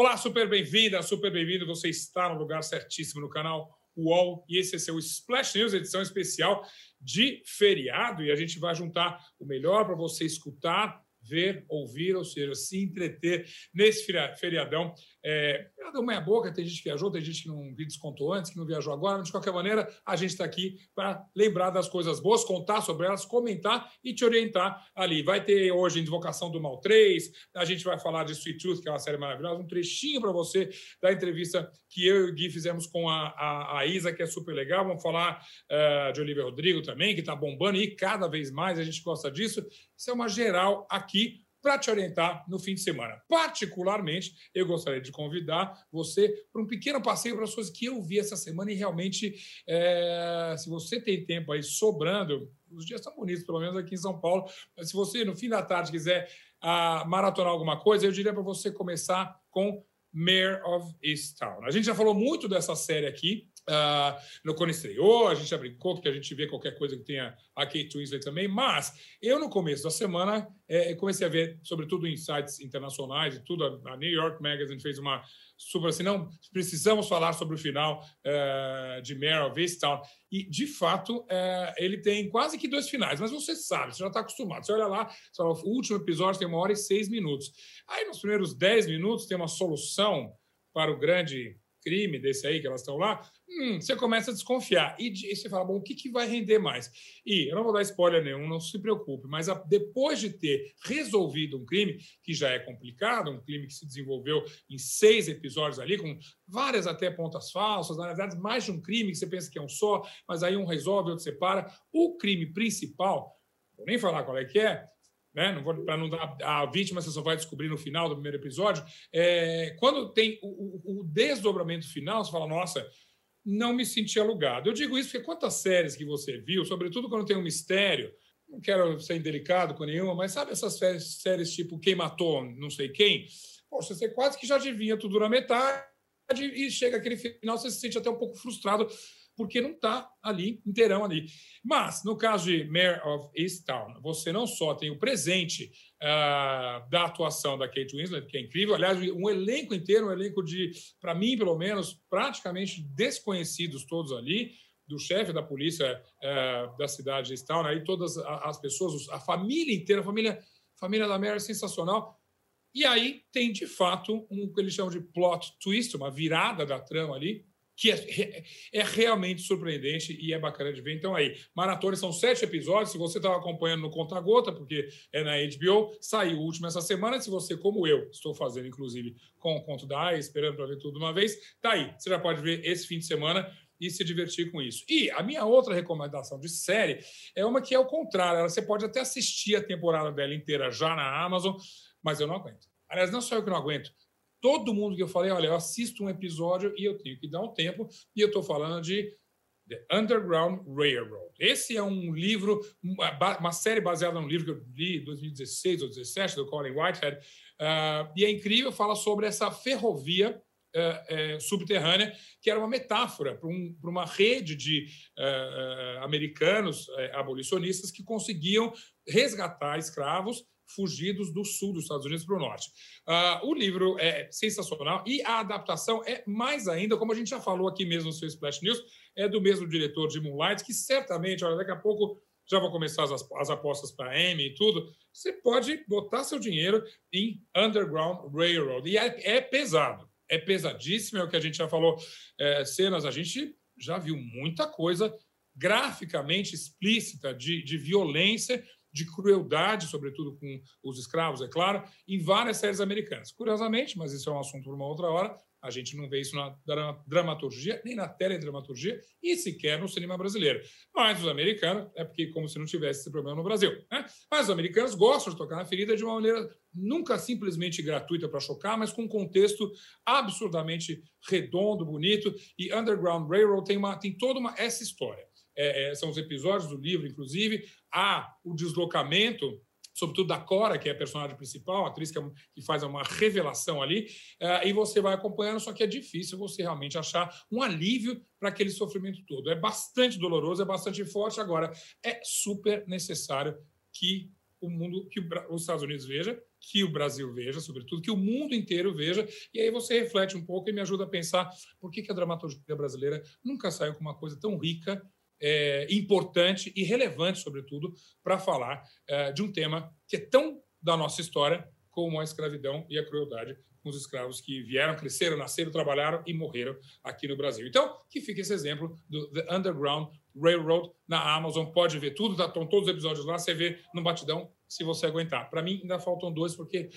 Olá, super bem-vinda, super bem-vindo. Você está no lugar certíssimo no canal UOL e esse é seu Splash News, edição especial de feriado. E a gente vai juntar o melhor para você escutar ver, ouvir, ou seja, se entreter nesse feriadão. É, feriadão meia boca, tem gente que viajou, tem gente que não descontou antes, que não viajou agora, mas de qualquer maneira, a gente está aqui para lembrar das coisas boas, contar sobre elas, comentar e te orientar ali. Vai ter hoje Invocação do Mal 3, a gente vai falar de Sweet Tooth, que é uma série maravilhosa, um trechinho para você da entrevista que eu e o Gui fizemos com a, a, a Isa, que é super legal. Vamos falar uh, de Olivia Rodrigo também, que está bombando e cada vez mais a gente gosta disso. Isso é uma geral aqui para te orientar no fim de semana. Particularmente, eu gostaria de convidar você para um pequeno passeio para as coisas que eu vi essa semana e realmente, é, se você tem tempo aí sobrando, os dias estão bonitos, pelo menos aqui em São Paulo, mas se você no fim da tarde quiser a, ah, maratonar alguma coisa, eu diria para você começar com Mayor of Easttown. A gente já falou muito dessa série aqui, Uh, no quando estreou, a gente já brincou que a gente vê qualquer coisa que tenha a Kate Winslet também, mas eu no começo da semana é, comecei a ver, sobretudo em sites internacionais e tudo, a New York Magazine fez uma super assim, não, precisamos falar sobre o final uh, de Mare of Easttown, e de fato uh, ele tem quase que dois finais, mas você sabe, você já está acostumado, você olha lá, fala, o último episódio tem uma hora e seis minutos, aí nos primeiros dez minutos tem uma solução para o grande crime desse aí que elas estão lá, hum, você começa a desconfiar. E, e, você fala, bom, o que, que vai render mais? E eu não vou dar spoiler nenhum, não se preocupe, mas a, depois de ter resolvido um crime, que já é complicado, um crime que se desenvolveu em seis episódios ali, com várias até pontas falsas, na verdade, mais de um crime que você pensa que é um só, mas aí um resolve, outro separa. O crime principal, vou nem falar qual é que é, né? para não dar a vítima, você só vai descobrir no final do primeiro episódio. É, quando tem o, o, desdobramento final, você fala, nossa, não me senti alugado. Eu digo isso porque quantas séries que você viu, sobretudo quando tem um mistério, não quero ser indelicado com nenhuma, mas sabe essas séries, séries tipo Quem Matou não sei quem? Poxa, você quase que já adivinha tudo na metade e chega aquele final, você se sente até um pouco frustrado porque não está ali inteirão ali. Mas, no caso de Mayor of Easttown, você não só tem o presente uh, da atuação da Kate Winslet, que é incrível, aliás, um elenco inteiro, um elenco de, para mim, pelo menos, praticamente desconhecidos todos ali, do chefe da polícia uh, da cidade de Easttown, aí todas as pessoas, a família inteira, a família, a família da Mary é sensacional. E aí tem, de fato, um que eles chamam de plot twist, uma virada da trama ali, que é, é, realmente surpreendente e é bacana de ver. Então, aí, Maratona são sete episódios. Se você estava acompanhando no Conta Gota, porque é na HBO, saiu o último essa semana. Se você, como eu, estou fazendo, inclusive, com o Conto da AI, esperando para ver tudo de uma vez, tá aí. Você já pode ver esse fim de semana e se divertir com isso. E a minha outra recomendação de série é uma que é o contrário. Você pode até assistir a temporada dela inteira já na Amazon, mas eu não aguento. Aliás, não só eu que não aguento todo mundo que eu falei, olha, eu assisto um episódio e eu tenho que dar um tempo, e eu estou falando de The Underground Railroad. Esse é um livro, uma série baseada num livro que eu li em 2016 ou 2017, do Colin Whitehead, uh, e é incrível, fala sobre essa ferrovia uh, uh, subterrânea, que era uma metáfora para um, uma rede de americanos abolicionistas que conseguiam resgatar escravos fugidos do sul dos Estados Unidos para o norte. Uh, o livro é sensacional e a adaptação é mais ainda, como a gente já falou aqui mesmo no seu Splash News, é do mesmo diretor de Moonlight, que certamente, olha, daqui a pouco já vão começar as, as apostas para a Emmy e tudo. Você pode botar seu dinheiro em Underground Railroad. E é, é pesado, é pesadíssimo, é o que a gente já falou. É, cenas, a gente já viu muita coisa graficamente explícita de, de violência de crueldade, sobretudo com os escravos, é claro, em várias séries americanas. Curiosamente, mas isso é um assunto para uma outra hora, a gente não vê isso na dramaturgia, nem na teledramaturgia e sequer no cinema brasileiro. Mas os americanos, é porque como se não tivesse esse problema no Brasil. Né? Mas os americanos gostam de tocar na ferida de uma maneira nunca simplesmente gratuita para chocar, mas com um contexto absurdamente redondo, bonito. E Underground Railroad tem, uma, tem toda uma, essa história é, é, são os episódios do livro, inclusive, há o deslocamento sobretudo da Cora, que é a personagem principal, a atriz que, é, que faz uma revelação ali, uh, e você vai acompanhando, só que é difícil você realmente achar um alívio para aquele sofrimento todo. É bastante doloroso, é bastante forte, agora é super necessário que o mundo, que os Estados Unidos veja, que o Brasil veja, sobretudo, que o mundo inteiro veja, e aí você reflete um pouco e me ajuda a pensar por que a dramaturgia brasileira nunca saiu com uma coisa tão rica, é, importante e relevante, sobretudo, para falar é, de um tema que é tão da nossa história como a escravidão e a crueldade com os escravos que vieram, cresceram, nasceram, trabalharam e morreram aqui no Brasil. Então, que fica esse exemplo do The Underground Railroad na Amazon. Pode ver tudo, tá, estão todos os episódios lá, você vê no batidão, se você aguentar. Para mim, ainda faltam dois, porque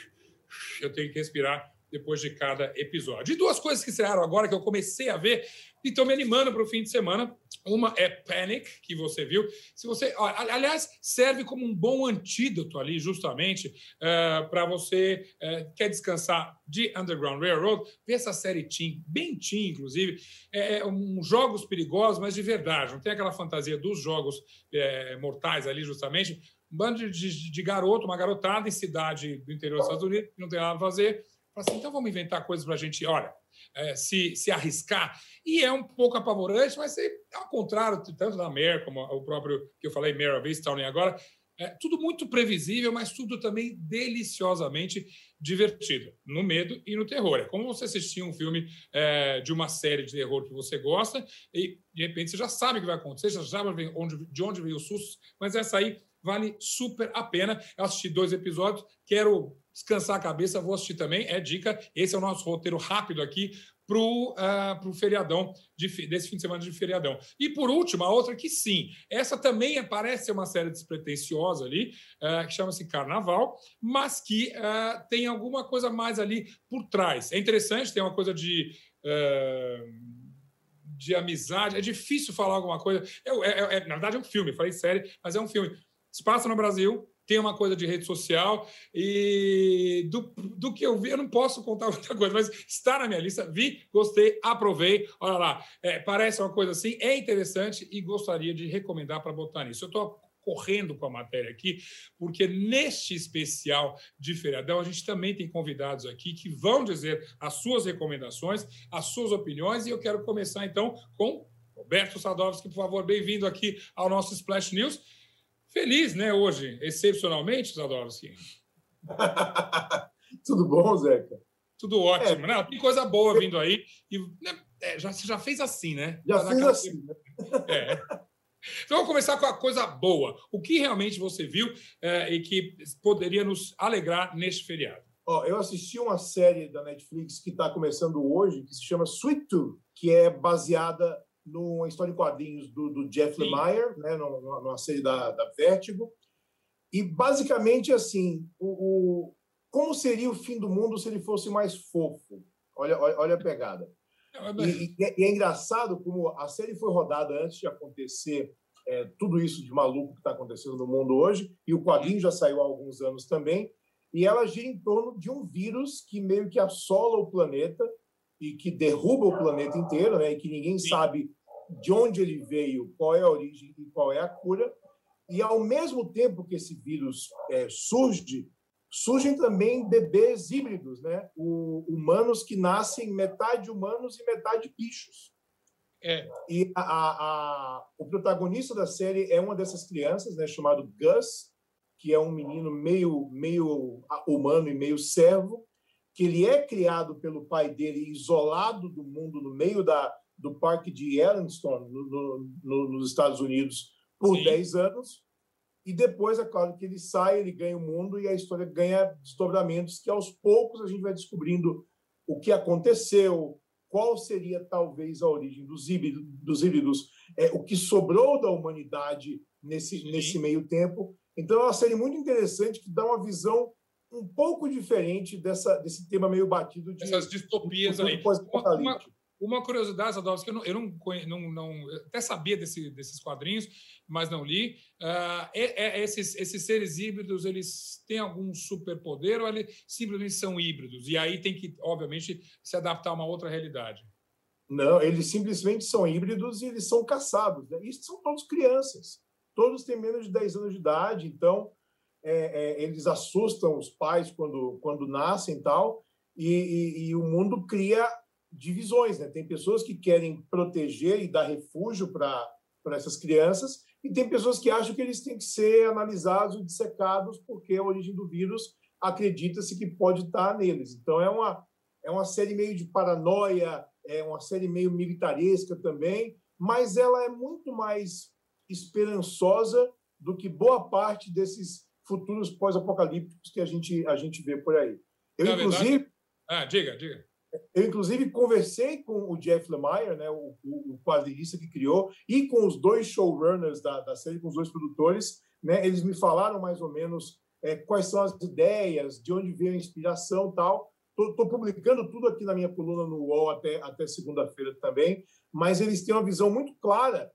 eu tenho que respirar depois de cada episódio. E duas coisas que estrearam agora que eu comecei a ver e estou me animando para o fim de semana. Uma é Panic, que você viu. Se você, aliás, serve como um bom antídoto ali, justamente, uh, para você uh, quer descansar de Underground Railroad, ver essa série Team, bem Team, inclusive, é, é um jogos perigosos, mas de verdade. Não tem aquela fantasia dos jogos é, mortais ali, justamente. Um bando de, de garoto, uma garotada em cidade do interior dos Estados Unidos, que não tem nada a fazer, Fala assim, então vamos inventar coisas para a gente, olha, é, se, se arriscar. E é um pouco apavorante, mas é ao contrário, tanto da Mare como o próprio que eu falei, Mare of Easttown agora, é tudo muito previsível, mas tudo também deliciosamente divertido, no medo e no terror. É como você assistir um filme é, de uma série de terror que você gosta e, de repente, você já sabe o que vai acontecer, já sabe onde, de onde veio o susto, mas essa aí vale super a pena. Eu assisti dois episódios, quero descansar a cabeça, vou assistir também. É dica. Esse é o nosso roteiro rápido aqui para o uh, feriadão, de, desse fim de semana de feriadão. E por último, a outra que sim, essa também parece ser uma série despretensiosa ali, uh, que chama-se Carnaval, mas que uh, tem alguma coisa mais ali por trás. É interessante, tem uma coisa de. de amizade, é difícil falar alguma coisa. É, é, é, na verdade, é um filme, falei série, mas é um filme. Se passa no Brasil, tem uma coisa de rede social e do, do que eu vi, eu não posso contar muita coisa, mas está na minha lista, vi, gostei, aprovei. Olha lá, é, parece uma coisa assim, é interessante e gostaria de recomendar para botar nisso. Eu estou correndo com a matéria aqui, porque neste especial de feriadão a gente também tem convidados aqui que vão dizer as suas recomendações, as suas opiniões, e eu quero começar então com Roberto Sadovski, por favor, bem-vindo aqui ao nosso Splash News feliz, né, hoje, excepcionalmente, Zadorski. Tudo bom, Zeca? Tudo ótimo, é. né? Tem coisa boa vindo aí. E, né, é, já, você já fez assim, né? Já fiz assim. Né? É. Então, vamos começar com a coisa boa. O que realmente você viu é, e que poderia nos alegrar neste feriado? Ó, eu assisti uma série da Netflix que está começando hoje, que se chama Sweet Tooth, que é baseada numa história em quadrinhos do, do Jeff Lemire, né, numa, numa série da, da Vertigo. E, basicamente, assim, o, o, como seria o fim do mundo se ele fosse mais fofo? Olha, olha, olha a pegada. É, e, e, é engraçado como a série foi rodada antes de acontecer é, tudo isso de maluco que está acontecendo no mundo hoje, e o quadrinho já saiu há alguns anos também, e ela gira em torno de um vírus que meio que assola o planeta e que derruba o planeta inteiro, né, e que ninguém Sim. sabe de onde ele veio, qual é a origem e qual é a cura. E, ao mesmo tempo que esse vírus é, surge, surgem também bebês híbridos, né? O, humanos que nascem metade humanos e metade bichos. É. E a, a, o protagonista da série é uma dessas crianças, né, chamado Gus, que é um menino meio, meio humano e meio servo, que ele é criado pelo pai dele isolado do mundo, no meio da, do parque de Yellowstone, no, no, nos Estados Unidos, por Sim. 10 anos. E depois, é claro, que ele sai, ele ganha o mundo e a história ganha desdobramentos que aos poucos a gente vai descobrindo o que aconteceu, qual seria talvez a origem dos híbridos, dos híbridos é, o que sobrou da humanidade nesse, nesse meio tempo. Então, é uma série muito interessante que dá uma visão um pouco diferente dessa, desse tema meio batido de essas distopias aí. Uma, uma, uma curiosidade, Sadowski, eu, não, eu não, não, não, até sabia desse, desses quadrinhos, mas não li. Uh, é, é, esses, esses seres híbridos, eles têm algum superpoder ou eles simplesmente são híbridos? E aí tem que, obviamente, se adaptar a uma outra realidade. Não, eles simplesmente são híbridos e eles são caçados. Né? São todos crianças. Todos têm menos de 10 anos de idade, então é, é, eles assustam os pais quando, quando nascem e tal. E, e, e o mundo cria divisões. Né? Tem pessoas que querem proteger e dar refúgio para essas crianças, e tem pessoas que acham que eles têm que ser analisados e dissecados porque a origem do vírus acredita-se que pode estar neles. Então é uma é uma série meio de paranoia, é uma série meio militaresca também, mas ela é muito mais esperançosa do que boa parte desses futuros pós-apocalípticos que a gente a gente vê por aí. Eu Na inclusive verdade... ah, diga, diga. Eu, inclusive, conversei com o Jeff Lemire, né, o, o, o quadrinista que criou, e com os dois showrunners da, da série, com os dois produtores. Né, eles me falaram mais ou menos é, quais são as ideias, de onde veio a inspiração tal. Estou publicando tudo aqui na minha coluna no UOL até, até segunda-feira também, mas eles têm uma visão muito clara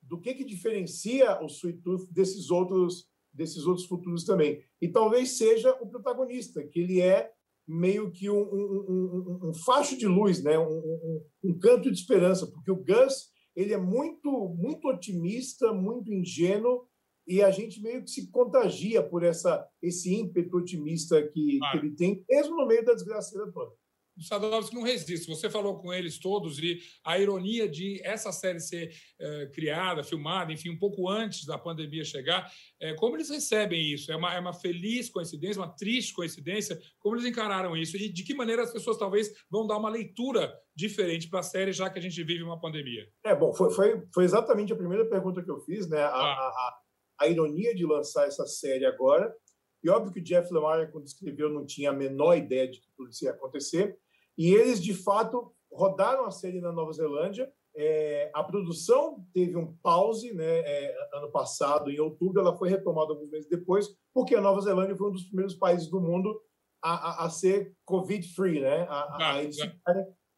do que, que diferencia o Sweet Tooth desses outros, desses outros futuros também. E talvez seja o protagonista, que ele é meio que um, um, um, um facho de luz, né? Um, canto de esperança, porque o Gus ele é muito, muito otimista, muito ingênuo, e a gente meio que se contagia por essa, esse ímpeto otimista que, ah. que ele tem, mesmo no meio da desgraceira toda o Sadovski não resiste. Você falou com eles todos e a ironia de essa série ser é, criada, filmada, enfim, um pouco antes da pandemia chegar, é, como eles recebem isso? É uma, é uma feliz coincidência, uma triste coincidência? Como eles encararam isso? E de que maneira as pessoas talvez vão dar uma leitura diferente para a série, já que a gente vive uma pandemia? É, bom, foi, foi, foi exatamente a primeira pergunta que eu fiz, né? A, ah. a, a, a ironia de lançar essa série agora. E óbvio que o Jeff Lemire, quando escreveu, não tinha a menor ideia de que tudo isso ia acontecer. E eles, de fato, rodaram a série na Nova Zelândia. É, a produção teve um pause né, é, ano passado, em outubro, ela foi retomada alguns meses depois, porque a Nova Zelândia foi um dos primeiros países do mundo a, a, a ser Covid-free. Né? A,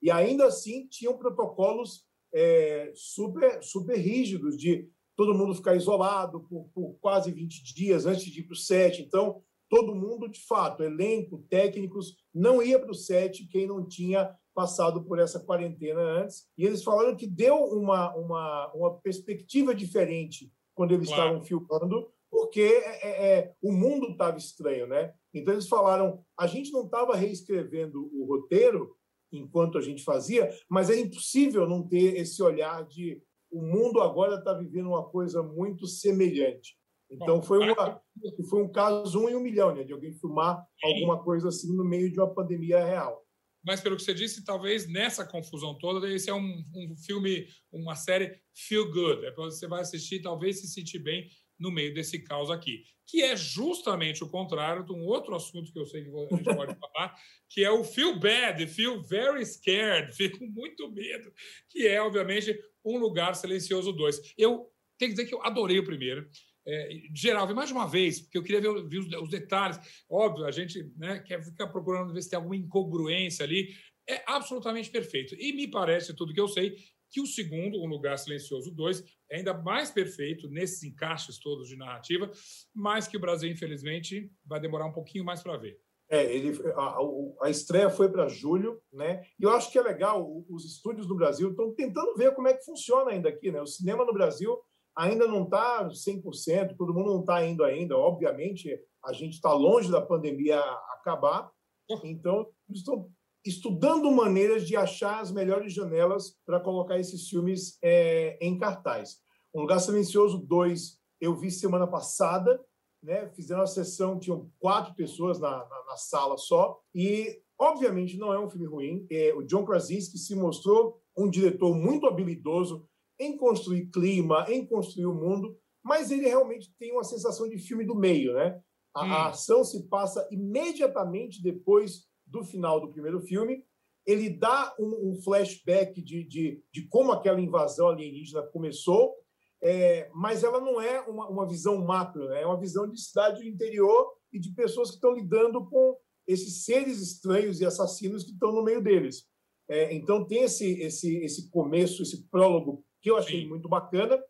e ainda assim tinham protocolos é, super, super rígidos de todo mundo ficar isolado por, por quase 20 dias antes de ir para o set. Então, todo mundo, de fato, elenco, técnicos, não ia para o set quem não tinha passado por essa quarentena antes. E eles falaram que deu uma, uma, uma perspectiva diferente quando eles claro. estavam filmando, porque é, é, é o mundo estava estranho, né? Então eles falaram, a gente não estava reescrevendo o roteiro enquanto a gente fazia, mas é impossível não ter esse olhar de o mundo agora está vivendo uma coisa muito semelhante. Então foi, uma, foi um caso um em um milhão, né, de alguém filmar alguma coisa assim no meio de uma pandemia real. Mas pelo que você disse, talvez nessa confusão toda, esse é um, um filme, uma série feel good. É você vai assistir, talvez se sentir bem no meio desse caos aqui, que é justamente o contrário de um outro assunto que eu sei que a gente pode falar, que é o feel bad, feel very scared, fico muito medo, que é obviamente um lugar silencioso 2. Eu tenho que dizer que eu adorei o primeiro é, geral, mais de uma vez, porque eu queria ver, ver os, os, detalhes. Óbvio, a gente né, quer ficar procurando ver se tem alguma incongruência ali. É absolutamente perfeito. E me parece, tudo que eu sei, que o segundo, Um Lugar Silencioso 2, é ainda mais perfeito nesses encaixes todos de narrativa, mas que o Brasil, infelizmente, vai demorar um pouquinho mais para ver. É, ele, a, a estreia foi para julho, né? E eu acho que é legal, os estúdios no Brasil estão tentando ver como é que funciona ainda aqui, né? O cinema no Brasil ainda não está 100%, todo mundo não está indo ainda. Obviamente, a gente está longe da pandemia acabar, então estão estudando maneiras de achar as melhores janelas para colocar esses filmes é, em cartaz. Um Lugar Silencioso 2 eu vi semana passada, né? fizeram a sessão, tinham quatro pessoas na, na, na sala só, e obviamente não é um filme ruim. É, o John Krasinski se mostrou um diretor muito habilidoso, em construir clima, em construir o mundo, mas ele realmente tem uma sensação de filme do meio, né? A, hum. a ação se passa imediatamente depois do final do primeiro filme. Ele dá um, um flashback de, de, de, como aquela invasão alienígena começou, é, mas ela não é uma, uma visão macro, né? é uma visão de cidade do interior e de pessoas que estão lidando com esses seres estranhos e assassinos que estão no meio deles. É, então tem esse, esse, esse começo, esse prólogo que eu achei Sim. muito bacana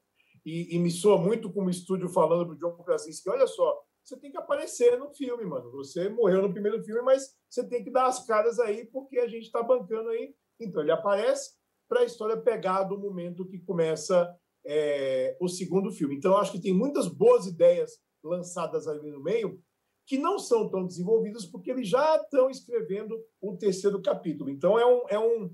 e, e, me soa muito como estúdio falando para o John Krasinski, olha só, você tem que aparecer no filme, mano. Você morreu no primeiro filme, mas você tem que dar as caras aí porque a gente está bancando aí. Então ele aparece para a história pegar do momento que começa é, o segundo filme. Então eu acho que tem muitas boas ideias lançadas ali no meio que não são tão desenvolvidas porque eles já estão escrevendo o terceiro capítulo. Então é um, é um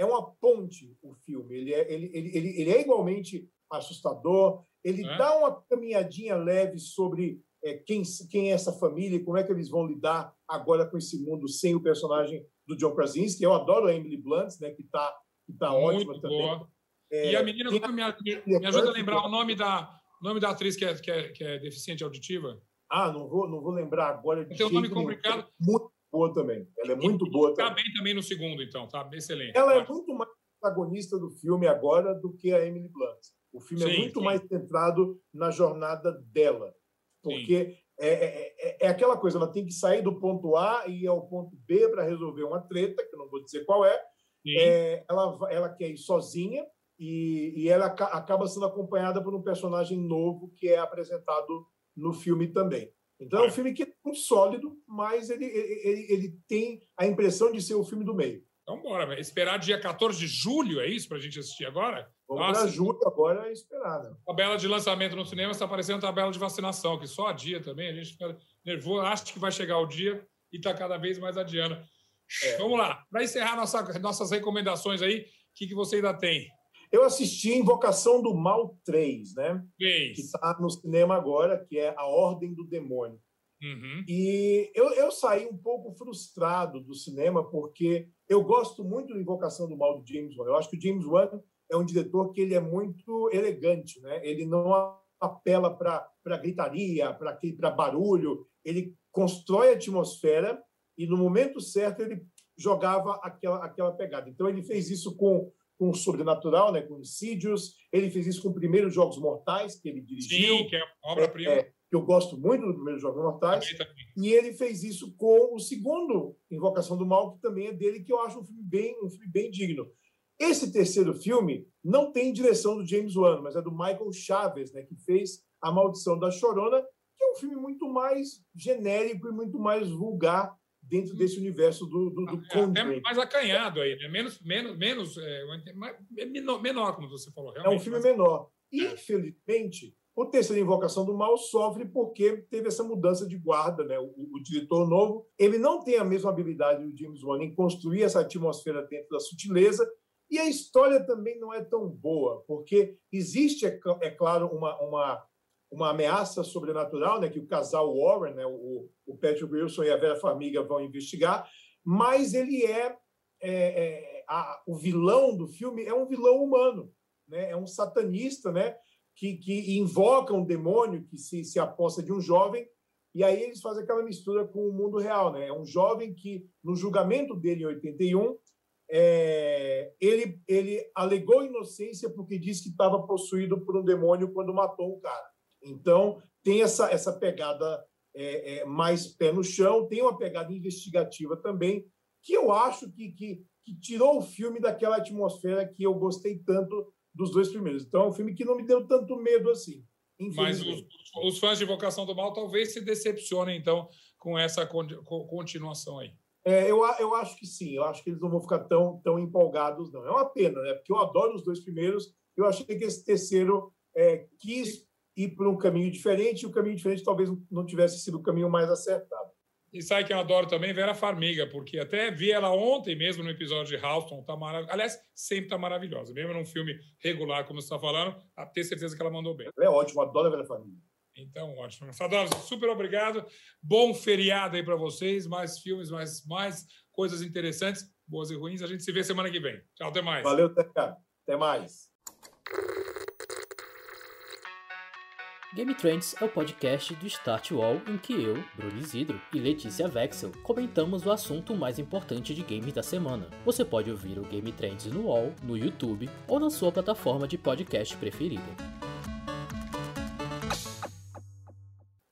é uma ponte o filme. Ele é, ele, ele, ele, ele é igualmente assustador, Ele é. dá uma caminhadinha leve sobre é, quem, quem é essa família e como é que eles vão lidar agora com esse mundo sem o personagem do John Krasinski. Eu adoro a Emily Blunt, né, que está que tá ótima boa. também. É, e a menina, me, me, me ajuda a lembrar o nome da, nome da atriz que é, que é, que é deficiente auditiva? Ah, não vou, não vou lembrar agora. Tem um nome complicado. Muito boa também. Ela é muito e, boa tá também. Bem também no segundo, então. Tá excelente. Ela é muito mais protagonista do filme agora do que a Emily Blunt. O filme é sim, é muito sim. mais centrado na jornada dela. Porque é, é, é, é, aquela coisa, ela tem que sair do ponto A e ir ao ponto B para resolver uma treta, que eu não vou dizer qual é. é ela, ela quer ir sozinha e, e ela acaba sendo acompanhada por um personagem novo que é apresentado no filme também. Então é um é. filme que é muito sólido, mas ele, ele, ele tem a impressão de ser o filme do meio. Então, bora. Esperar dia 14 de julho, é isso, para a gente assistir agora? Vamos para julho agora é esperar. Né? Tabela de lançamento no cinema está parecendo tabela de vacinação, que só dia também. A gente fica nervoso, acha que vai chegar o dia e está cada vez mais adiando. É. Vamos lá. Para encerrar nossa, nossas recomendações aí, o que, que você ainda tem? Eu assisti Invocação do Mal 3, né? 3. Que está no cinema agora, que é A Ordem do Demônio. Uhum. E eu, eu saí um pouco frustrado do cinema, porque eu gosto muito da Invocação do Mal do James Wan. Eu acho que o James Wan é um diretor que ele é muito elegante, né? Ele não apela para gritaria, para barulho. Ele constrói a atmosfera e, no momento certo, ele jogava aquela, aquela pegada. Então, ele fez isso com com o Sobrenatural, né, com Insidious. Ele fez isso com o primeiro Jogos Mortais, que ele dirigiu. Sim, que é obra-prima. É, é, que eu gosto muito do primeiro Jogos Mortais. Também, também. E ele fez isso com o segundo Invocação do Mal, que também é dele, que eu acho um filme bem, um filme bem digno. Esse terceiro filme não tem direção do James Wan, mas é do Michael Chaves, né, que fez A Maldição da Chorona, que é um filme muito mais genérico e muito mais vulgar dentro desse universo do, do, do é, Até mais acanhado aí, né? menos, menos, menos é, é menor, menor, como você falou. É um filme mas... menor. É. Infelizmente, o Terceira Invocação do Mal sofre porque teve essa mudança de guarda, né? O, o, diretor novo, ele não tem a mesma habilidade do James Wan em construir essa atmosfera dentro da sutileza, e a história também não é tão boa, porque existe, é, é claro, uma, uma uma ameaça sobrenatural, né, que o casal Warren, né, o, o Patrick Wilson e a Vera Farmiga vão investigar, mas ele é, é, é a, o vilão do filme é um vilão humano, né, é um satanista, né, que, que invoca um demônio que se, se aposta de um jovem e aí eles fazem aquela mistura com o mundo real, né? É um jovem que no julgamento dele em 81 é, ele, ele alegou inocência porque disse que estava possuído por um demônio quando matou o cara. Então, tem essa, essa pegada é, é, mais pé no chão, tem uma pegada investigativa também, que eu acho que, que, que, tirou o filme daquela atmosfera que eu gostei tanto dos dois primeiros. Então, é um filme que não me deu tanto medo assim. Mas os, os, fãs de Invocação do Mal talvez se decepcionem, então, com essa continuação aí. É, eu, eu acho que sim, eu acho que eles não vão ficar tão, tão empolgados, não. É uma pena, né? Porque eu adoro os dois primeiros, eu achei que esse terceiro é, quis ir por um caminho diferente, e o caminho diferente talvez não tivesse sido o caminho mais acertado. E sabe que eu adoro também Vera Farmiga, porque até vi ela ontem mesmo no episódio de Houston, tá maravilhosa. Aliás, sempre tá maravilhosa. Mesmo num filme regular, como você está falando, a ter certeza que ela mandou bem. Ela é ótima, adoro a Vera Farmiga. Então, ótimo. Sadovski, super obrigado. Bom feriado aí para vocês. Mais filmes, mais, mais coisas interessantes, boas e ruins. A gente se vê semana que vem. Tchau, até mais. Valeu, Teca. Até mais. Game Trends é o podcast do Start Wall em que eu, Bruno Isidro e Letícia Vexel comentamos o assunto mais importante de games da semana. Você pode ouvir o Game Trends no Wall, no YouTube ou na sua plataforma de podcast preferida.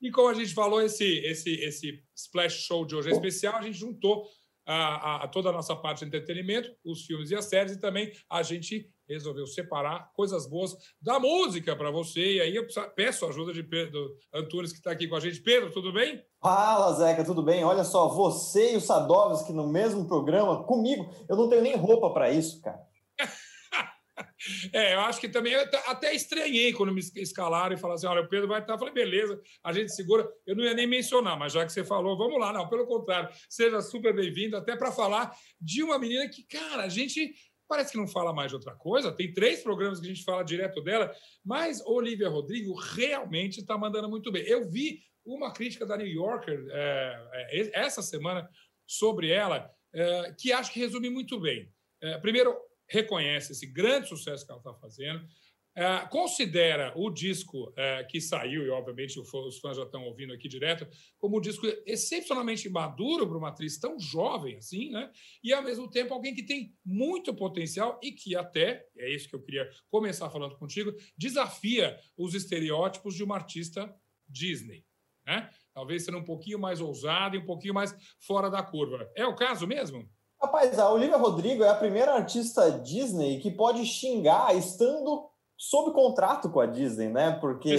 E como a gente falou, esse, esse, esse Splash Show de hoje é especial, a gente juntou a, a, toda a nossa parte de entretenimento, os filmes e as séries, e também a gente resolveu separar coisas boas da música para você. E aí eu peço a ajuda de Pedro Antunes, que está aqui com a gente. Pedro, tudo bem? Fala, Zeca, tudo bem? Olha só, você e o Sadovski no mesmo programa, comigo, eu não tenho nem roupa para isso, cara. É, eu acho que também até estranhei quando me escalaram e falaram assim: olha, o Pedro vai estar. Eu falei, beleza, a gente segura. Eu não ia nem mencionar, mas já que você falou, vamos lá. Não, pelo contrário, seja super bem-vindo, até para falar de uma menina que, cara, a gente parece que não fala mais de outra coisa. Tem três programas que a gente fala direto dela, mas Olivia Rodrigo realmente está mandando muito bem. Eu vi uma crítica da New Yorker é, é, essa semana sobre ela, é, que acho que resume muito bem. É, primeiro, reconhece esse grande sucesso que ela está fazendo. É, considera o disco é, que saiu, e obviamente os fãs já estão ouvindo aqui direto, como um disco excepcionalmente maduro para uma atriz tão jovem assim, né? E ao mesmo tempo alguém que tem muito potencial e que até, é isso que eu queria começar falando contigo, desafia os estereótipos de uma artista Disney, né? Talvez sendo um pouquinho mais ousada e um pouquinho mais fora da curva. É o caso mesmo? Rapaz, a Olivia Rodrigo é a primeira artista Disney que pode xingar estando sob contrato com a Disney, né? Porque.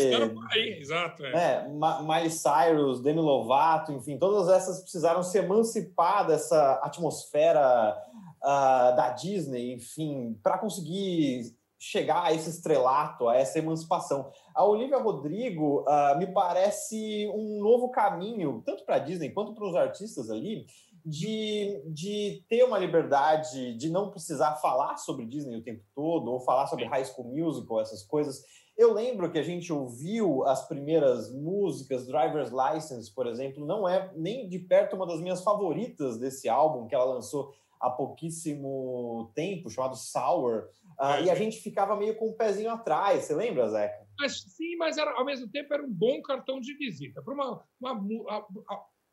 Aí, exato. É. Né, Miley Cyrus, Demi Lovato, enfim, todas essas precisaram se emancipar dessa atmosfera uh, da Disney, enfim, para conseguir chegar a esse estrelato, a essa emancipação. A Olivia Rodrigo uh, me parece um novo caminho, tanto para a Disney quanto para os artistas ali, de, de ter uma liberdade de não precisar falar sobre Disney o tempo todo, ou falar sobre High School Musical, essas coisas. Eu lembro que a gente ouviu as primeiras músicas, Driver's License, por exemplo, não é nem de perto uma das minhas favoritas desse álbum que ela lançou há pouquíssimo tempo, chamado Sour, uh, e a gente ficava meio com o um pezinho atrás, você lembra, Zeca? Mas, sim, mas era, ao mesmo tempo era um bom cartão de visita. Para uma, uma, uma,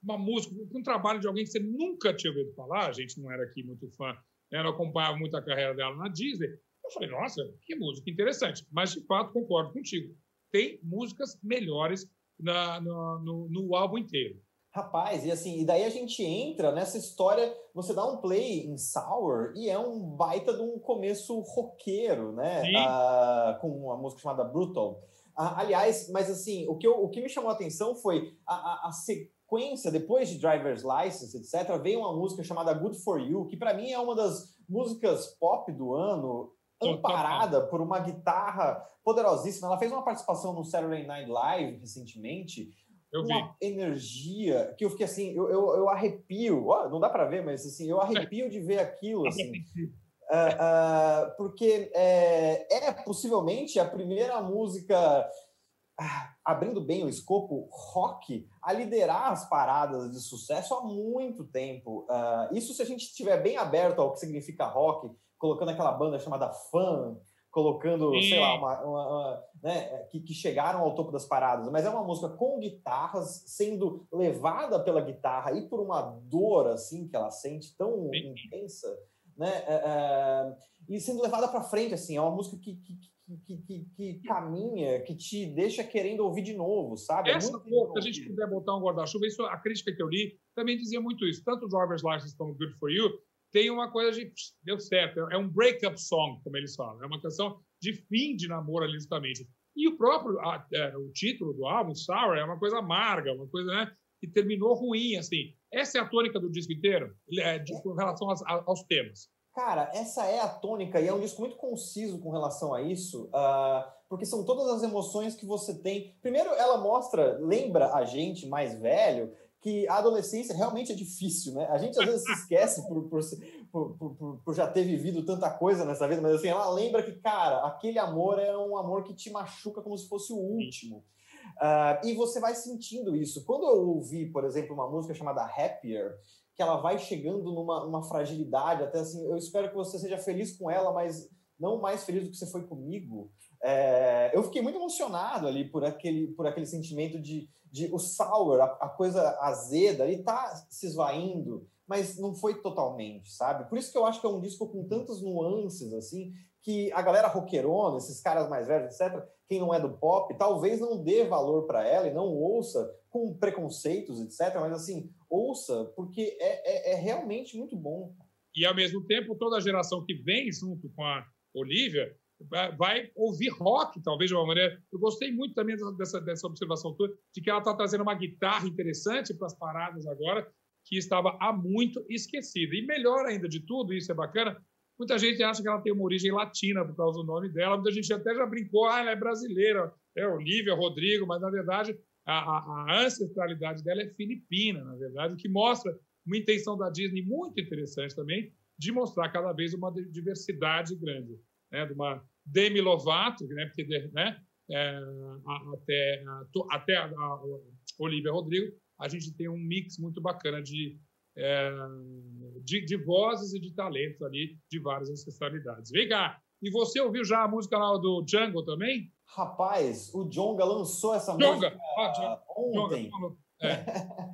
uma música, um trabalho de alguém que você nunca tinha ouvido falar, a gente não era aqui muito fã, né, não acompanhava muito a carreira dela na Disney. Eu falei, nossa, que música interessante. Mas, de fato, concordo contigo. Tem músicas melhores na, no, no, no álbum inteiro. Rapaz, e assim, e daí a gente entra nessa história, você dá um play em Sour e é um baita de um começo roqueiro, né? Ah, com uma música chamada Brutal. Ah, aliás, mas assim, o que, eu, o que me chamou a atenção foi a, a, a, sequência, depois de Driver's License, etc., veio uma música chamada Good For You, que para mim é uma das músicas pop do ano, amparada por uma guitarra poderosíssima. Ela fez uma participação no Saturday Night Live recentemente. Eu uma vi. energia que eu fiquei assim, eu, eu, eu arrepio, oh, não dá para ver, mas assim, eu arrepio de ver aquilo. Assim. Uh, uh, porque é, é possivelmente a primeira música ah, abrindo bem o escopo rock a liderar as paradas de sucesso há muito tempo. Uh, isso se a gente estiver bem aberto ao que significa rock, colocando aquela banda chamada Fun, colocando, Sim. sei lá, uma, uma, uma né, que, que, chegaram ao topo das paradas, mas é uma música com guitarras sendo levada pela guitarra e por uma dor assim que ela sente tão Sim. intensa, né, é, é, e sendo levada para frente assim, é uma música que, que que, que, que, caminha, que te deixa querendo ouvir de novo, sabe? É Essa é se a gente puder botar um guarda-chuva, isso a crítica que eu li também dizia muito isso. Tanto Driver's License como Good For You tem uma coisa de deu certo, é um breakup song, como eles falam, é uma canção de fim de namoro ali justamente. E o próprio a, é, o título do álbum, Sour, é uma coisa amarga, uma coisa né, que terminou ruim, assim. Essa é a tônica do disco inteiro, é, de, com relação aos, aos temas. Cara, essa é a tônica e é um disco muito conciso com relação a isso, uh, porque são todas as emoções que você tem. Primeiro, ela mostra, lembra a gente mais velho, que a adolescência realmente é difícil, né? A gente às vezes se esquece por, por, por, por, já ter vivido tanta coisa nessa vida, mas assim, ela lembra que, cara, aquele amor é um amor que te machuca como se fosse o último. Uh, e você vai sentindo isso. Quando eu ouvi, por exemplo, uma música chamada Happier, que ela vai chegando numa, fragilidade, até assim, eu espero que você seja feliz com ela, mas não mais feliz do que você foi comigo. É, eu fiquei muito emocionado ali por aquele, por aquele sentimento de, de o sour, a, a coisa azeda, ele tá se esvaindo, mas não foi totalmente, sabe? Por isso que eu acho que é um disco com tantas nuances, assim, que a galera roqueirona, esses caras mais velhos, etc., quem não é do pop, talvez não dê valor para ela e não ouça com preconceitos, etc., mas assim, ouça, porque é, é, é, realmente muito bom. E, ao mesmo tempo, toda a geração que vem junto com a Olivia vai ouvir rock, talvez de uma maneira. Eu gostei muito também dessa, dessa observação tua, de que ela está trazendo uma guitarra interessante para as paradas agora, que estava há muito esquecida. E melhor ainda de tudo, isso é bacana, muita gente acha que ela tem uma origem latina por causa do nome dela, muita gente até já brincou, ah, ela é brasileira, é Olivia, Rodrigo, mas na verdade a, a, ancestralidade dela é filipina, na verdade, o que mostra uma intenção da Disney muito interessante também de mostrar cada vez uma diversidade grande, né? De uma Demi Lovato, né? Porque, né? É, até até a, a Olivia Rodrigo, a gente tem um mix muito bacana de, é, de, de, vozes e de talentos ali de várias ancestralidades. Vem cá, e você ouviu já a música lá do Jungle também? Rapaz, o Jonga lançou essa Jonga. música ah, ontem. Jonga. É.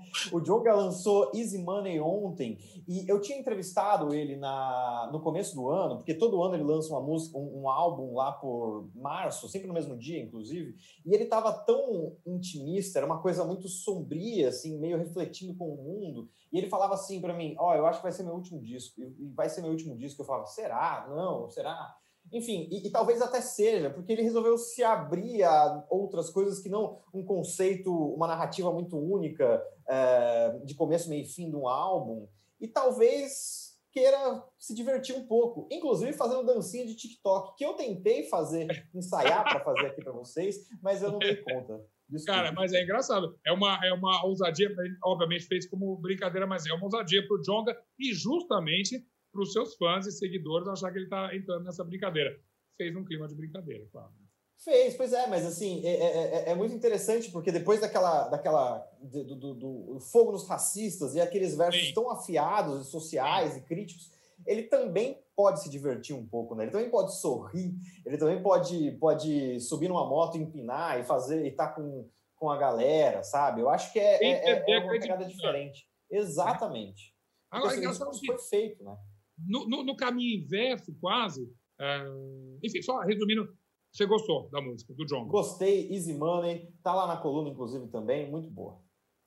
o Jonga lançou Easy Money ontem e eu tinha entrevistado ele na, no começo do ano, porque todo ano ele lança uma música, um, um álbum lá por março, sempre no mesmo dia, inclusive, e ele estava tão intimista, era uma coisa muito sombria, assim, meio refletindo com o mundo, e ele falava assim para mim: Ó, oh, eu acho que vai ser meu último disco, e vai ser meu último disco. Eu falava: será? Não, será? Enfim, e, e, talvez até seja, porque ele resolveu se abrir a outras coisas que não um conceito, uma narrativa muito única é, de começo, meio e fim de um álbum, e talvez queira se divertir um pouco, inclusive fazendo dancinha de TikTok, que eu tentei fazer, ensaiar para fazer aqui para vocês, mas eu não dei conta. Desculpa. Cara, mas é engraçado. É uma, é uma ousadia, obviamente fez como brincadeira, mas é uma ousadia para o Jonga e justamente para os seus fãs e seguidores achar que ele está entrando nessa brincadeira. Fez um clima de brincadeira, claro. Fez, pois é, mas assim, é, é, é, é muito interessante porque depois daquela, daquela do, do, do, fogo nos racistas e aqueles versos Sim. tão afiados e sociais Sim. e críticos, ele também pode se divertir um pouco, né? Ele também pode sorrir, ele também pode, pode subir numa moto, empinar e fazer e estar tá com, com a galera, sabe? Eu acho que é, é, é uma pegada diferente. Exatamente. Agora, engraçado foi feito, né? No, no, no caminho inverso, quase. É, enfim, só resumindo, você gostou da música, do John? Gostei, Easy Money, tá lá na coluna, inclusive, também, muito boa.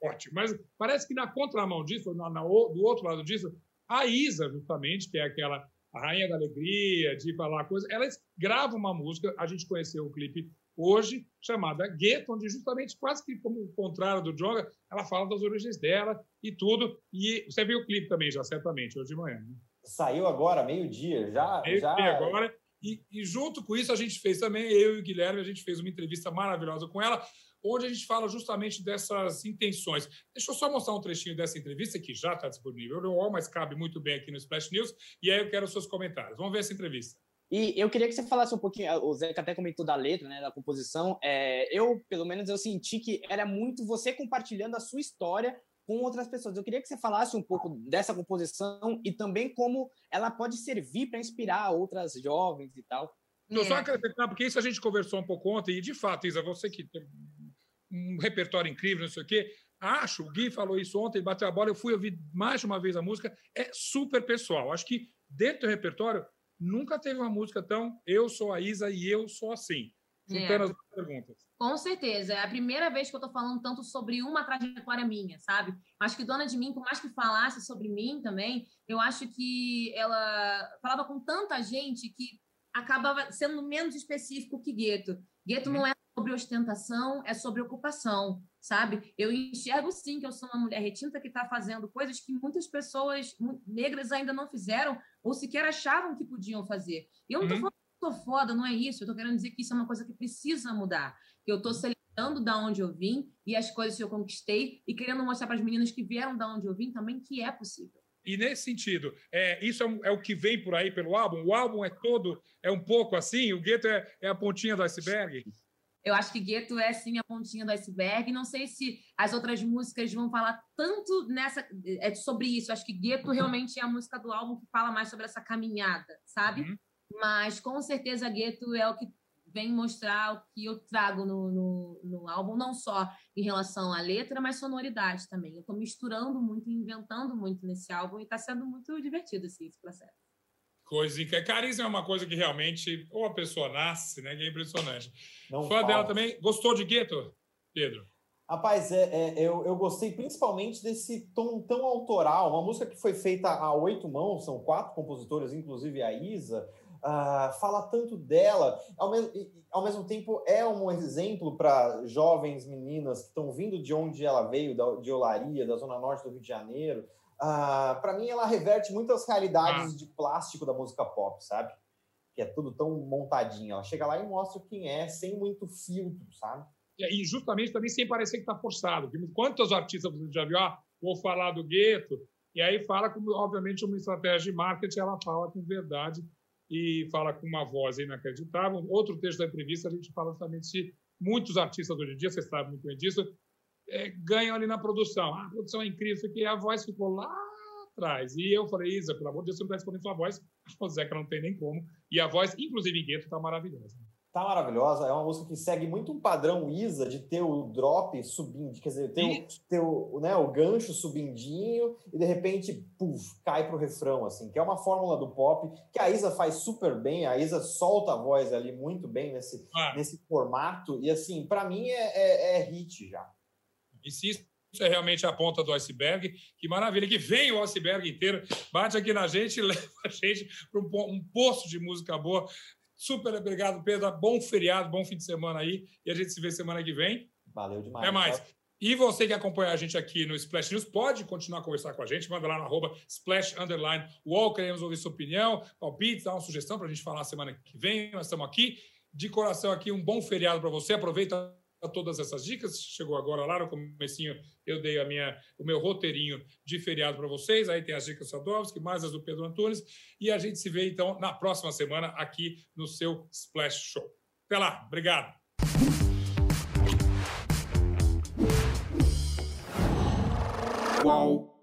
Ótimo, mas parece que na contramão disso, na, na, do outro lado disso, a Isa, justamente, que é aquela rainha da alegria, de falar coisa, ela grava uma música, a gente conheceu o clipe hoje, chamada Gueto, onde justamente, quase que como o contrário do Jonga, ela fala das origens dela e tudo. E você viu o clipe também, já certamente, hoje de manhã. Né? Saiu agora, meio-dia, já. Meio já... agora. E, e, junto com isso, a gente fez também, eu e o Guilherme, a gente fez uma entrevista maravilhosa com ela, onde a gente fala justamente dessas intenções. Deixa eu só mostrar um trechinho dessa entrevista, que já está disponível no UOL, mas cabe muito bem aqui no Splash News, e aí eu quero os seus comentários. Vamos ver essa entrevista. E eu queria que você falasse um pouquinho, o Zeca até comentou da letra, né, da composição. É, eu, pelo menos, eu senti que era muito você compartilhando a sua história com outras pessoas. Eu queria que você falasse um pouco dessa composição e também como ela pode servir para inspirar outras jovens e tal. Não, só é. acrescentar, porque isso a gente conversou um pouco ontem, e de fato, Isa, você que tem um repertório incrível, não sei o quê, acho, o Gui falou isso ontem, bateu a bola, eu fui ouvir mais de uma vez a música, é super pessoal. Acho que dentro do repertório nunca teve uma música tão eu sou a Isa e eu sou assim. Juntando é. as perguntas. Com certeza. É a primeira vez que eu estou falando tanto sobre uma trajetória minha, sabe? Acho que Dona de Mim, por mais que falasse sobre mim também, eu acho que ela falava com tanta gente que acabava sendo menos específico que Gueto. Gueto uhum. não é sobre ostentação, é sobre ocupação, sabe? Eu enxergo sim que eu sou uma mulher retinta que está fazendo coisas que muitas pessoas negras ainda não fizeram ou sequer achavam que podiam fazer. E eu não estou uhum. falando tô foda, não é isso. Eu tô querendo dizer que isso é uma coisa que precisa mudar. Que eu tô celebrando da onde eu vim e as coisas que eu conquistei e querendo mostrar para as meninas que vieram da onde eu vim também que é possível. E nesse sentido, é, isso é, é, o que vem por aí pelo álbum? O álbum é todo, é um pouco assim? O gueto é, é a pontinha do iceberg? Eu acho que Gueto é sim a pontinha do iceberg. Não sei se as outras músicas vão falar tanto nessa é sobre isso. Eu acho que Gueto realmente é a música do álbum que fala mais sobre essa caminhada, sabe? Uhum. Mas com certeza Gueto é o que vem mostrar o que eu trago no, no, no, álbum, não só em relação à letra, mas sonoridade também. Eu estou misturando muito, inventando muito nesse álbum e está sendo muito divertido assim, esse processo. Coisa que carisma é uma coisa que realmente ou a pessoa nasce, né? Que é impressionante. Não Fã fala. dela também. Gostou de Gueto, Pedro? Rapaz, é, é, eu, eu gostei principalmente desse tom tão autoral. Uma música que foi feita a oito mãos, são quatro compositores, inclusive a Isa uh, fala tanto dela, ao mesmo, ao mesmo tempo é um exemplo para jovens meninas que estão vindo de onde ela veio, da, de Olaria, da zona norte do Rio de Janeiro. Uh, ah, para mim, ela reverte muitas realidades ah. de plástico da música pop, sabe? Que é tudo tão montadinho. Ela chega lá e mostra quem é, sem muito filtro, sabe? E justamente também sem parecer que está forçado. Quantos artistas você já viu? Ah, vou falar do gueto, E aí fala, com, obviamente, uma estratégia de marketing, ela fala com verdade e fala com uma voz inacreditável. Outro texto da entrevista, a gente fala justamente se muitos artistas hoje em dia, você sabe muito bem disso, é, ganham ali na produção. Ah, a produção é incrível, porque a voz ficou lá atrás. E eu falei, Isa, pelo amor de Deus, você não está respondendo sua voz. O Zeca não tem nem como. E a voz, inclusive em gueto, está maravilhosa. Tá maravilhosa. É uma música que segue muito um padrão Isa de ter o drop subindo, quer dizer, ter, o, ter o, né, o gancho subindinho e de repente, puf, cai pro refrão, assim, que é uma fórmula do pop que a Isa faz super bem. A Isa solta a voz ali muito bem nesse, ah. nesse formato. E assim, para mim é, é, é hit já. E se isso é realmente a ponta do iceberg, que maravilha, que vem o iceberg inteiro, bate aqui na gente e leva a gente para um, um poço de música boa. Super obrigado, Pedro. Bom feriado, bom fim de semana aí. E a gente se vê semana que vem. Valeu demais. Até mais. Tá? E você que acompanha a gente aqui no Splash News, pode continuar a conversar com a gente. Manda lá no arroba Splash Underline Wall. Queremos ouvir sua opinião, palpites, dá uma sugestão para a gente falar semana que vem. Nós estamos aqui. De coração aqui, um bom feriado para você. Aproveita todas essas dicas. Chegou agora lá no comecinho, eu dei a minha, o meu roteirinho de feriado para vocês. Aí tem as dicas do Sadovski, mais as do Pedro Antunes. E a gente se vê, então, na próxima semana aqui no seu Splash Show. Até lá. Obrigado. Uau.